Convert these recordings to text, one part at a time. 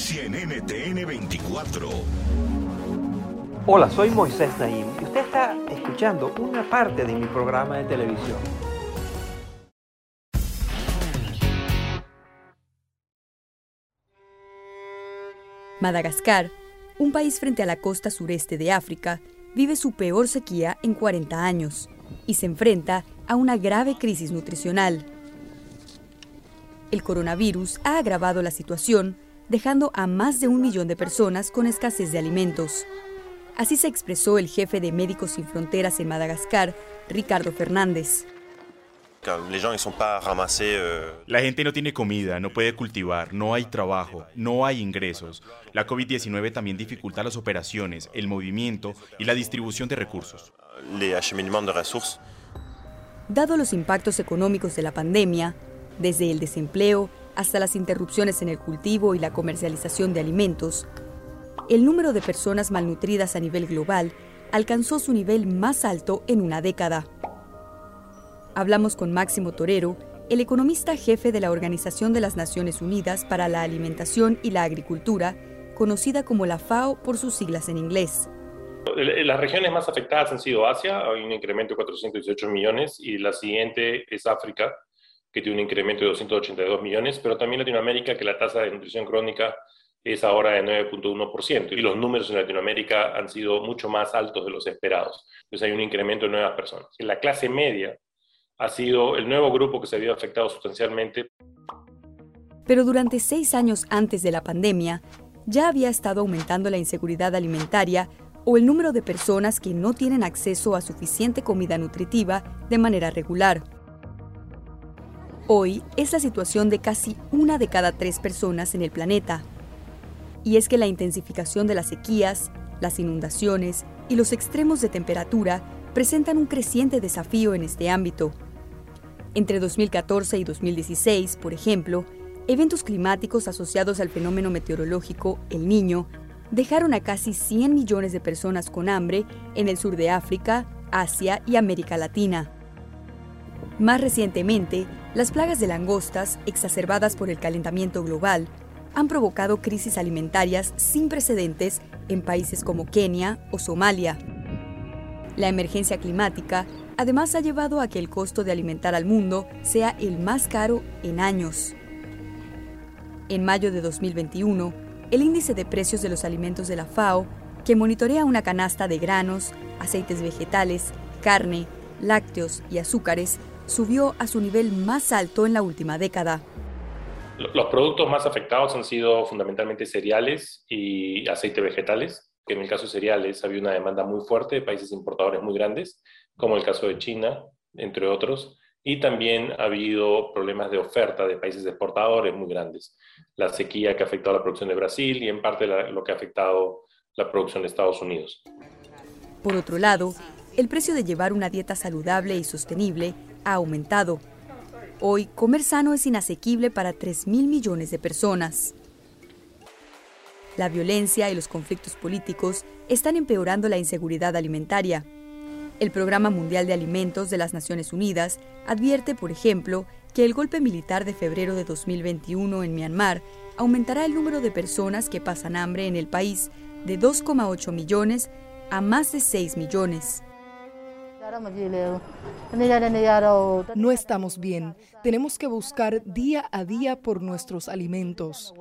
Noticia en NTN 24. Hola, soy Moisés Naim y usted está escuchando una parte de mi programa de televisión. Madagascar, un país frente a la costa sureste de África, vive su peor sequía en 40 años y se enfrenta a una grave crisis nutricional. El coronavirus ha agravado la situación, dejando a más de un millón de personas con escasez de alimentos. Así se expresó el jefe de Médicos Sin Fronteras en Madagascar, Ricardo Fernández. La gente no tiene comida, no puede cultivar, no hay trabajo, no hay ingresos. La COVID-19 también dificulta las operaciones, el movimiento y la distribución de recursos. Dado los impactos económicos de la pandemia, desde el desempleo hasta las interrupciones en el cultivo y la comercialización de alimentos, el número de personas malnutridas a nivel global alcanzó su nivel más alto en una década. Hablamos con Máximo Torero, el economista jefe de la Organización de las Naciones Unidas para la Alimentación y la Agricultura, conocida como la FAO por sus siglas en inglés. Las regiones más afectadas han sido Asia, hay un incremento de 418 millones, y la siguiente es África, que tiene un incremento de 282 millones, pero también Latinoamérica, que la tasa de nutrición crónica es ahora de 9.1%, y los números en Latinoamérica han sido mucho más altos de los esperados. Entonces hay un incremento de nuevas personas. La clase media ha sido el nuevo grupo que se había afectado sustancialmente. Pero durante seis años antes de la pandemia, ya había estado aumentando la inseguridad alimentaria o el número de personas que no tienen acceso a suficiente comida nutritiva de manera regular. Hoy es la situación de casi una de cada tres personas en el planeta. Y es que la intensificación de las sequías, las inundaciones y los extremos de temperatura presentan un creciente desafío en este ámbito. Entre 2014 y 2016, por ejemplo, eventos climáticos asociados al fenómeno meteorológico El Niño dejaron a casi 100 millones de personas con hambre en el sur de África, Asia y América Latina. Más recientemente, las plagas de langostas, exacerbadas por el calentamiento global, han provocado crisis alimentarias sin precedentes en países como Kenia o Somalia. La emergencia climática además ha llevado a que el costo de alimentar al mundo sea el más caro en años. En mayo de 2021, el índice de precios de los alimentos de la FAO, que monitorea una canasta de granos, aceites vegetales, carne, lácteos y azúcares, subió a su nivel más alto en la última década. Los productos más afectados han sido fundamentalmente cereales y aceite vegetales que en el caso de cereales había una demanda muy fuerte de países importadores muy grandes, como el caso de China, entre otros, y también ha habido problemas de oferta de países exportadores muy grandes. La sequía que ha afectado la producción de Brasil y en parte lo que ha afectado la producción de Estados Unidos. Por otro lado, el precio de llevar una dieta saludable y sostenible ha aumentado. Hoy, comer sano es inasequible para 3 mil millones de personas. La violencia y los conflictos políticos están empeorando la inseguridad alimentaria. El Programa Mundial de Alimentos de las Naciones Unidas advierte, por ejemplo, que el golpe militar de febrero de 2021 en Myanmar aumentará el número de personas que pasan hambre en el país de 2,8 millones a más de 6 millones. No estamos bien. Tenemos que buscar día a día por nuestros alimentos.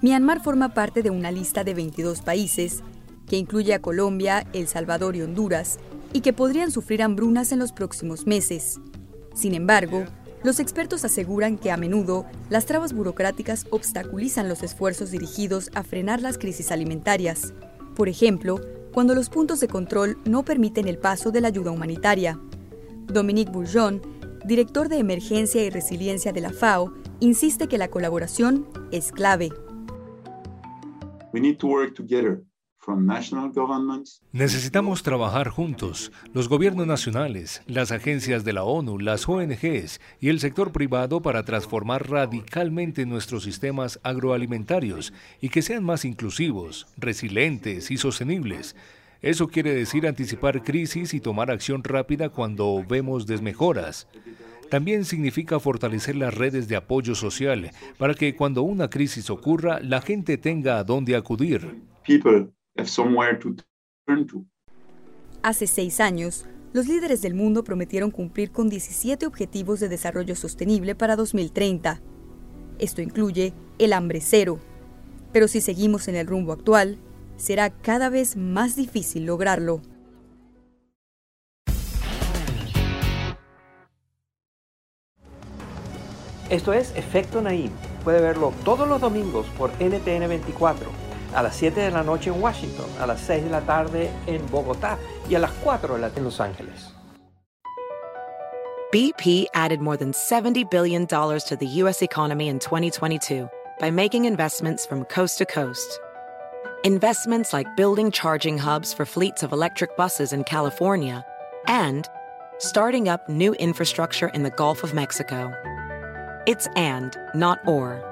Myanmar forma parte de una lista de 22 países, que incluye a Colombia, El Salvador y Honduras, y que podrían sufrir hambrunas en los próximos meses. Sin embargo, los expertos aseguran que a menudo las trabas burocráticas obstaculizan los esfuerzos dirigidos a frenar las crisis alimentarias. Por ejemplo, cuando los puntos de control no permiten el paso de la ayuda humanitaria. Dominique Bourgeon director de Emergencia y Resiliencia de la FAO, insiste que la colaboración es clave. Necesitamos trabajar juntos, los gobiernos nacionales, las agencias de la ONU, las ONGs y el sector privado para transformar radicalmente nuestros sistemas agroalimentarios y que sean más inclusivos, resilientes y sostenibles. Eso quiere decir anticipar crisis y tomar acción rápida cuando vemos desmejoras. También significa fortalecer las redes de apoyo social para que cuando una crisis ocurra la gente tenga a dónde acudir. Hace seis años, los líderes del mundo prometieron cumplir con 17 Objetivos de Desarrollo Sostenible para 2030. Esto incluye el hambre cero. Pero si seguimos en el rumbo actual, será cada vez más difícil lograrlo. Esto es Efecto Naim. Puede verlo todos los domingos por NTN 24, a las 7 de la noche en Washington, a las 6 de la tarde en Bogotá y a las 4 de la tarde en Los Ángeles. BP added more than $70 billion to the U.S. economy in 2022 by making investments from coast to coast. Investments like building charging hubs for fleets of electric buses in California and starting up new infrastructure in the Gulf of Mexico. It's and, not or.